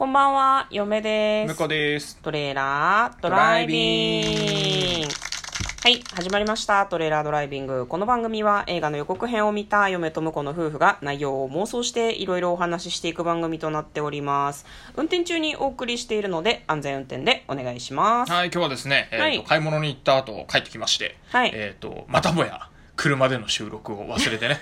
こんばんは、嫁です。向こうです。トレーラードライビング。はい、始まりました。トレーラードライビング。この番組は映画の予告編を見た嫁と婿の夫婦が内容を妄想していろいろお話ししていく番組となっております。運転中にお送りしているので安全運転でお願いします。はい、今日はですね、えーとはい買い物に行った後帰ってきまして、はいえっ、と、またもや車での収録を忘れてね、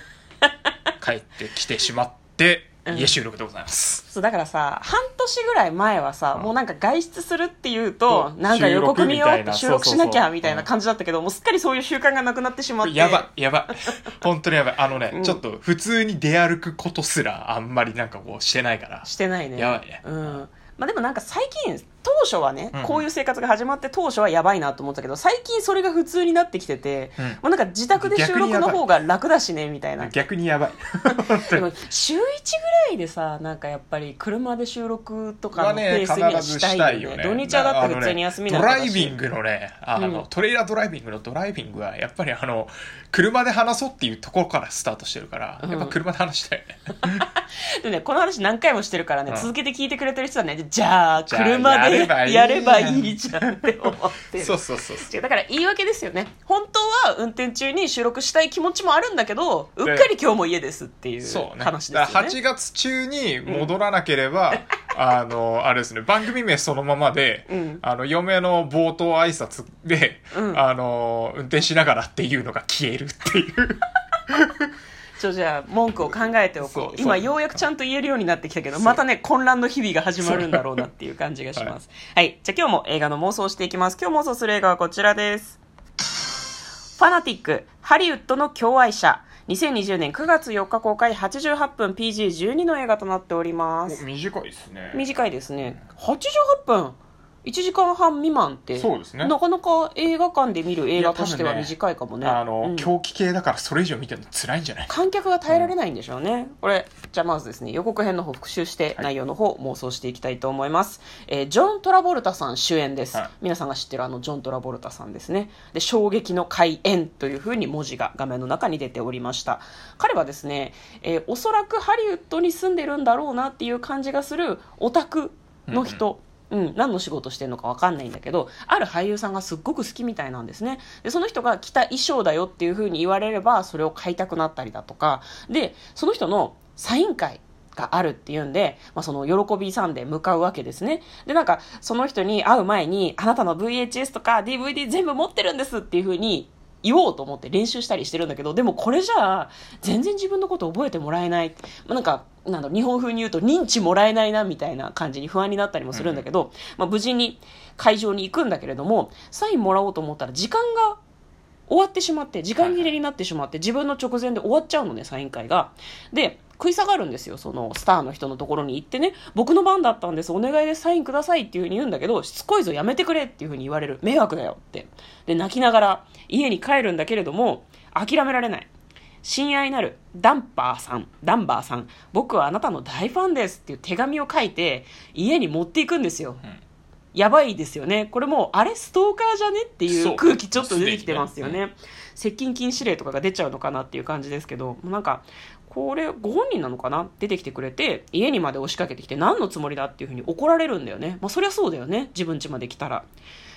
帰ってきてしまって、家収録でございます。そうだからさ半年ぐらい前はさ、うん。もうなんか外出するっていうとそうなんか予告見ようって収収録しなきゃみたいな感じだったけど、もうすっかりそういう習慣がなくなってしまって。やばい、やば。い。本当にやばい。あのね、うん。ちょっと普通に出歩くことすらあんまりなんかこうしてないから。してないね。やばいね。うん。まあ、でもなんか最近当初はね、うんこういう生活が始まって当初はやばいなと思ってたけど最近それが普通になってきてて、うん。もうなんか自宅で収録の方が楽だしねみたいな。逆にやばい。でも週1ぐらいでさなんかやっぱり車で収録とかのペース必にはしたたいよね。ね。土日はだって普通に休みなんだしドライビングのね、あの、うん。トレーラードライビングのドライビングは、やっぱりあの、車で話そうっていうところからスタートしてるから、うん。やっぱ車で話したいよね。でね、この話何回もしてるからね、うん。続けて聞いてくれてる人はね、じゃあ、車でやればいいやればいいじゃんって思ってる。そうそうそうそう。だから言い訳ですよね。本当は運転中に収録したい気持ちもあるんだけど、うっかり今日も家ですっていう。話ですよね。8月中に戻らなければ、あの、あれですね、番組名そのままで、うんあの、嫁の冒頭挨拶で、うんあの、運転しながらっていうのが消えるっていう。ちょ、じゃあ、文句を考えておこう。今、ようやくちゃんと言えるようになってきたけど、またね、混乱の日々が始まるんだろうなっていう感じがします。はい。じゃあ今日も映画の妄想をしていきます。今日妄想する映画はこちらです。ファナティック、ハリウッドの共愛者。2020年9月4日公開88分 PG12 の映画となっております。短いですね短いですね。88分 ?1 時間半未満って。そうですね。なかなか映画館で見る映画としては短いかもね。あの、うん。狂気系だからそれ以上見てるの辛いんじゃない観客が耐えられないんでしょうね、これじゃあまずですね予告編の方復習してはい。内容の方妄想していきたいと思います、えージョン・トラボルタさん主演です、はい。皆さんが知ってるあのジョン・トラボルタさんですね。で衝撃の開演というふうに文字が画面の中に出ておりました。彼はですね、えーおそらくハリウッドに住んでるんだろうなっていう感じがするオタクの人、うん、うん何の仕事してるのか分かんないんだけどある俳優さんがすっごく好きみたいなんですね。でその人が着た衣装だよっていうふうに言われればそれを買いたくなったりだとか。でその人のサイン会があるっていうんで、まあ、その喜びさんで向かうわけですね。でなんかその人に会う前にあなたの VHS とか DVD 全部持ってるんですっていうふうに言おうと思って練習したりしてるんだけどでもこれじゃあ全然自分のこと覚えてもらえない、まあ、なんかなんだろう日本風に言うと認知もらえないなみたいな感じに不安になったりもするんだけど、まあ、無事に会場に行くんだけれどもサインもらおうと思ったら時間が終わってしまって時間切れになってしまって自分の直前で終わっちゃうのねサイン会が。で食い下がるんですよそのスターの人のところに行ってね。僕の番だったんです。お願いですサインくださいっていうふうに言うんだけどしつこいぞやめてくれっていうふうに言われる。迷惑だよって。で泣きながら家に帰るんだけれども諦められない。親愛なるダンパーさん、ダンバーさん、僕はあなたの大ファンですっていう手紙を書いて家に持っていくんですよ。やばいですよね。これもう、あれストーカーじゃねっていそう。う空気ちょっと出てきてますよすでね。接近禁止令とかが出ちゃうのかなっていう感じですけど、なんか、これご本人なのかな？出てきてくれて、家にまで押しかけてきて何のつもりだっていうふうに怒られるんだよね。まあそりゃそうだよね。自分家まで来たら。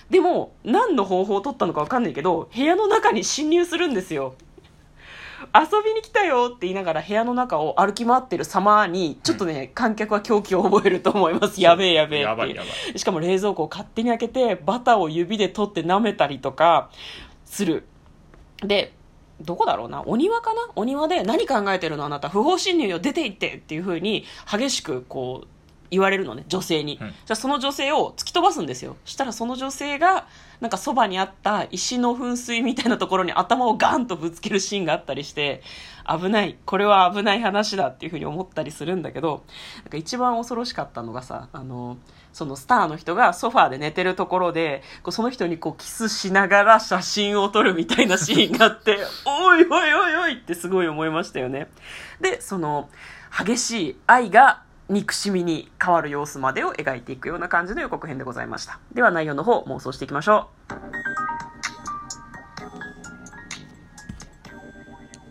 でも、何の方法を取ったのかわかんないけど、部屋の中に侵入するんですよ。遊びに来たよって言いながら部屋の中を歩き回ってる様に、ちょっとね、観客は狂気を覚えると思います。やべえやべえしかも冷蔵庫を勝手に開けて、バターを指で取って舐めたりとかする。で、どこだろうな？お庭かな？お庭で何考えてるの？あなた。不法侵入よ。出て行って。っていうふうに激しくこう言われるのね女性に、うん。じゃあその女性を突き飛ばすんですよ。したらその女性がなんかそばにあった石の噴水みたいなところに頭をガンとぶつけるシーンがあったりして危ない。これは危ない話だっていう風に思ったりするんだけどなんか一番恐ろしかったのがさあのそのスターの人がソファーで寝てるところでこうその人にこうキスしながら写真を撮るみたいなシーンがあって おいおいおいおいってすごい思いましたよね。でその激しい愛が憎しみに変わる様子までを描いていくような感じの予告編でございました。では内容の方妄想していきましょ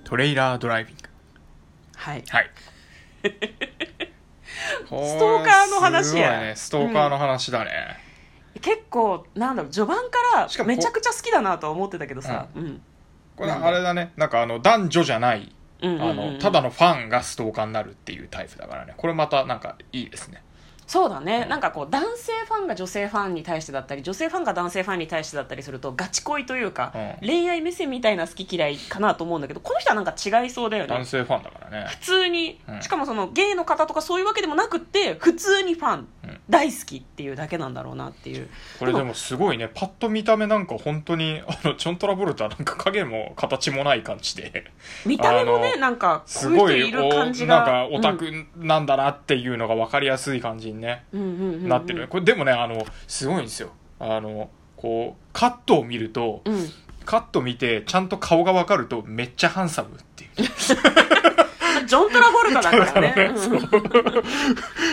トレイラードライビング。うはい。はい。ストーカーの話や。ね。ストーカーの話だね、結構なんだろう序盤からめちゃくちゃ好きだなとは思ってたけどさ、うん。これあれだね。なんかあの男女じゃないうんうんうんあのただのファンがストーカーになるっていうタイプだからね。これまたなんかいいですね。そうだね、なんかこう男性ファンが女性ファンに対してだったり女性ファンが男性ファンに対してだったりするとガチ恋というか、うん。恋愛目線みたいな好き嫌いかなと思うんだけどこの人はなんか違いそうだよね。男性ファンだからね。普通に、うん。しかもそのゲイの方とかそういうわけでもなくって普通にファン、うん大好きっていうだけなんだろうなっていう。これでもすごいね。パッと見た目なんか本当に あのジョン・トラボルタなんか影も形もない感じで。見た目もねなんかすごいい感じおがなんかオタクなんだなっていうのが分かりやすい感じにね、なってる。これでもねあのすごいんですよ。あのこうカットを見ると、うん。カット見てちゃんと顔が分かるとめっちゃハンサムっていう ジョン・トラボルタだからね ね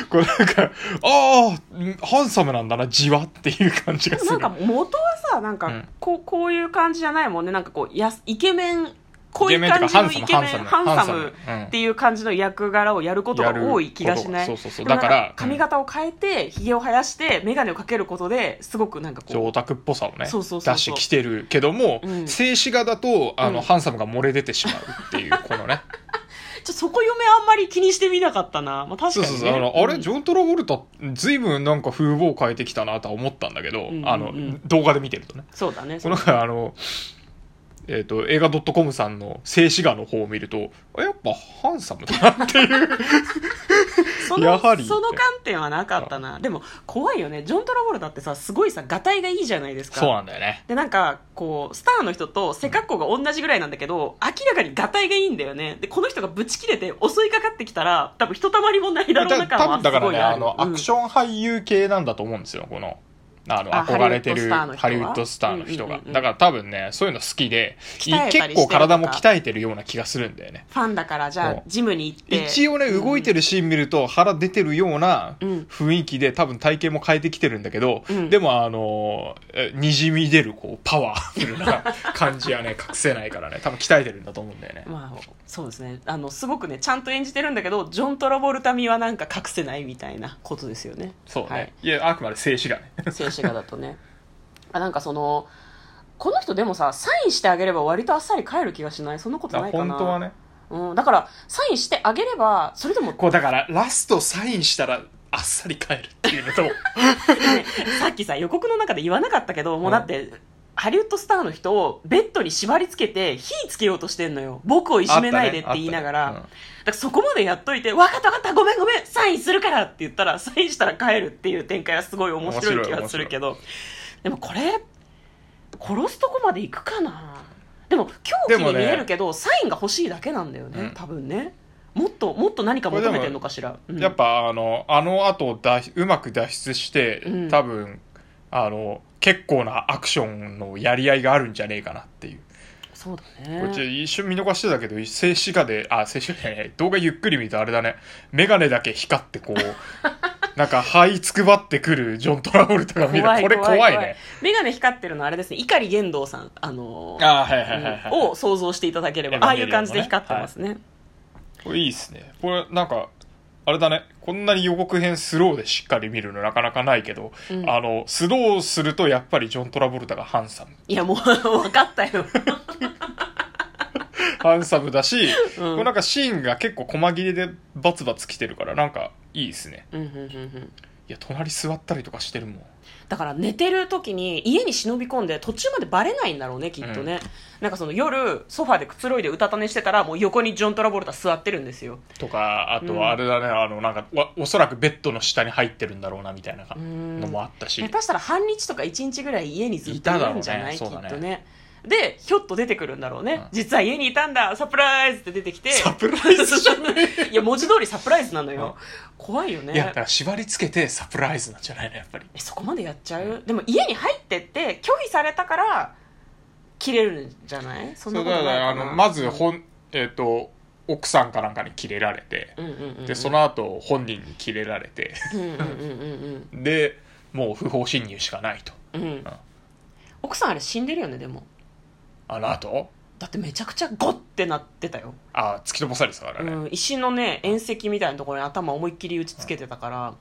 これなんかああハンサムなんだなじわっていう感じがする。なんか元はさなんかうん。こうこういう感じじゃないもんね。なんかこうやすイケメンこういう感じのイケメンハンサムっていう感じの役柄をやることが多い気がしない。そうそうそうだから髪型を変えてひげを生やして眼鏡をかけることですごくなんかこうオタクっぽさをねそうそうそう。出してきてるけども、うん。静止画だとあの、うん。ハンサムが漏れ出てしまうっていうこのねちょそこ嫁あんまり気にしてみなかったな、まあ、確かに、ね、そうそうそう。あの、あうん。れジョン・トラボルタ随分なんか風貌を変えてきたなとは思ったんだけど、うんうんうん。あの動画で見てるとね。そうだね。このあのえっ、と映画 .com さんの静止画の方を見るとあやっぱハンサムだなっていうそのやはり。その観点はなかったな。でも怖いよね。ジョン・トラボルタってさすごいさがたいがいいじゃないですか。そうなんだよね。でなんかこうスターの人と背格好が同じぐらいなんだけど明らかにがたいがいいんだよね。でこの人がブチ切れて襲いかかってきたら多分ひとたまりもない。だろうな感多はす分だからねごいあるあのアクション俳優系なんだと思うんですよこのあのあ憧れてるハハリウッドスターの人が。だから多分ねそういうの好きで結構体も鍛えてるような気がするんだよね。ファンだからじゃあジムに行って。一応ね動いてるシーン見ると腹出てるようなうん。雰囲気で多分体型も変えてきてるんだけど、うん。でもあのえにじみ出るこうパワフルな感じはね 隠せないからね。多分鍛えてるんだと思うんだよね。まあそうですね。あのすごくねちゃんと演じてるんだけどジョン・トラボルタ味はなんか隠せないみたいなことですよね。そうね、はい。い、やあくまで静止画ね。静止画だとね。あなんかそのこの人でもさサインしてあげれば割とあっさり帰る気がしない？そんなことないかな。本当はね。うん、だからサインしてあげればそれでも、こうだからラストサインしたらあっさり帰るっていうのと ねさっきさ予告の中で言わなかったけどもうだって、ハリウッドスターの人をベッドに縛り付けて火つけようとしてんのよ。僕をいじめないでって言いながら、ねあったね。だからそこまでやっといて「分かった分かったごめんごめんサインするから」って言ったらサインしたら帰るっていう展開はすごい面白い気がするけど。でもこれ殺すとこまで行くかな。でも狂気に見えるけど、サインが欲しいだけなんだよね、うん。多分ね。もっともっと何か求めてんのかしら、うん。やっぱあのあの後脱うまく脱出して、うん。多分あの結構なアクションのやり合いがあるんじゃねえかなっていう、そうだこっちね一瞬見逃してたけど静止画であ静止画じゃない動画ゆっくり見るとあれだね。眼鏡だけ光ってこう なんか這いつくばってくるジョン・トラボルタが見る。これ怖いね。眼鏡光ってるのあれですね。碇玄道さんあのーあはいはいはいはい、を想像していただければエヴァああいう感じで光ってますね、これいいっすね。これなんかあれだね。こんなに予告編スローでしっかり見るのなかなかないけど、うん。あのスローするとやっぱりジョン・トラボルタがハンサム。いやもう 分かったよ。ハンサムだし、うん。これなんかシーンが結構細切れでバツバツきてるからなんかいいですね。うんうんうんうんいや隣座ったりとかしてるもん。だから寝てる時に家に忍び込んで途中までバレないんだろうねきっとね、なんかその夜ソファでくつろいでうたた寝してたらもう横にジョン・トラボルタ座ってるんですよ。とかあとはあれだね、あのなんかわおそらくベッドの下に入ってるんだろうなみたいなうんのもあったし。下手したら半日とか1日ぐらい家にずっといるんじゃない？いただろうね。きっとねでひょっと出てくるんだろうね、うん。実は家にいたんだ。サプライズって出てきて。サプライズ？じゃねいや文字通りサプライズなのよ、怖いよね。いやだから縛り付けてサプライズなんじゃないのやっぱり。えそこまでやっちゃう、でも家に入ってって拒否されたから切れるんじゃない？そんなそうだことないかな。からあのまず本、えっ、と奥さんかなんかにキレられて、うんうんうんうん。でその後本人にキレられて。うんうんうんうん。でもう不法侵入しかないと。うん。うん。奥さんあれ死んでるよねでもあの後？だってめちゃくちゃゴッてなってたよ、あ突き飛ばされてたからね、うん、石のね縁石みたいなところに頭思いっきり打ちつけてたから、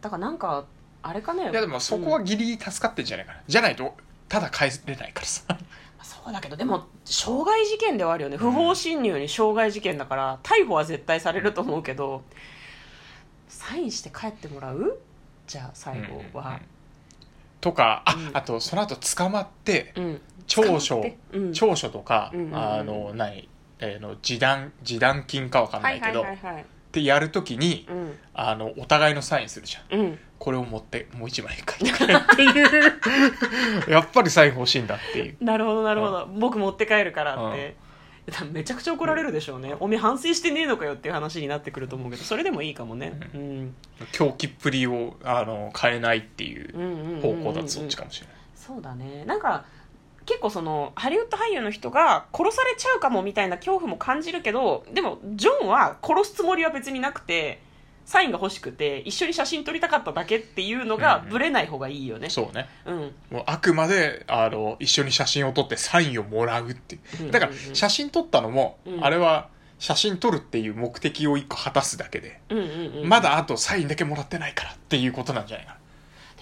だからなんかあれかね。いやでもそこはギリギリ助かってんじゃないかな、じゃないとただ帰れないからさ。そうだけどでも傷害事件ではあるよね。不法侵入に傷害事件だから逮捕は絶対されると思うけどサインして帰ってもらう？じゃあ最後は。とかあ,、うん。あとその後捕まってうん長所、うん。長所とか、うんうんうん。あの何、えーの示談示談金かわかんないけど、はいはいはいはい。ってやるときに、うん。あのお互いのサインするじゃん。うん。これを持ってもう一枚書いてくれ。っていう。やっぱりサイン欲しいんだっていう。なるほどなるほど、僕持って帰るからって、めちゃくちゃ怒られるでしょうね、おめえ反省してねえのかよっていう話になってくると思うけどそれでもいいかもね、うん、狂気っぷりをあの変えないっていううんうんうんうん。方向だとそっちかもしれない、そうだね。なんか結構そのハリウッド俳優の人が殺されちゃうかもみたいな恐怖も感じるけどでもジョンは殺すつもりは別になくてサインが欲しくて一緒に写真撮りたかっただけっていうのがうんブレない方がいいよね。そうね。うん。もうあくまであの一緒に写真を撮ってサインをもらうっていう。うんだから写真撮ったのも、うん。あれは写真撮るっていう目的を一個果たすだけで、うんうんうん。まだあとサインだけもらってないからっていうことなんじゃないかな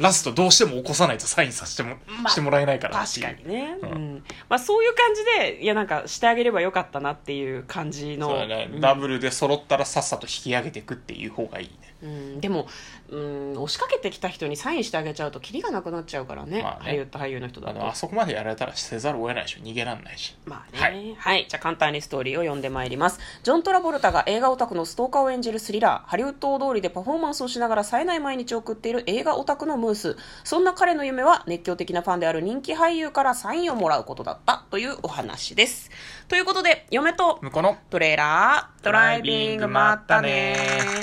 ラストどうしても起こさないとサインさせても、まあしてもらえないから。確かにね、ううん。んまあ、そういう感じでいやなんかしてあげればよかったなっていう感じの。そうだね、うんダブルで揃ったらさっさと引き上げていくっていう方がいいねうん、でも、うん、押しかけてきた人にサインしてあげちゃうとキリがなくなっちゃうからね,、まあねハリウッド俳優の人だとあそこまでやられたらせざるを得ないでしょ逃げらんないしまあね。ははいい。じゃあ簡単にストーリーを読んでまいります。ジョン・トラボルタが映画オタクのストーカーを演じるスリラー、ハリウッド大通りでパフォーマンスをしながら冴えない毎日を送っている映画オタクのムース。そんな彼の夢は熱狂的なファンである人気俳優からサインをもらうことだったというお話です。ということで、嫁と向こうのトレーラー、ドライビング、まったね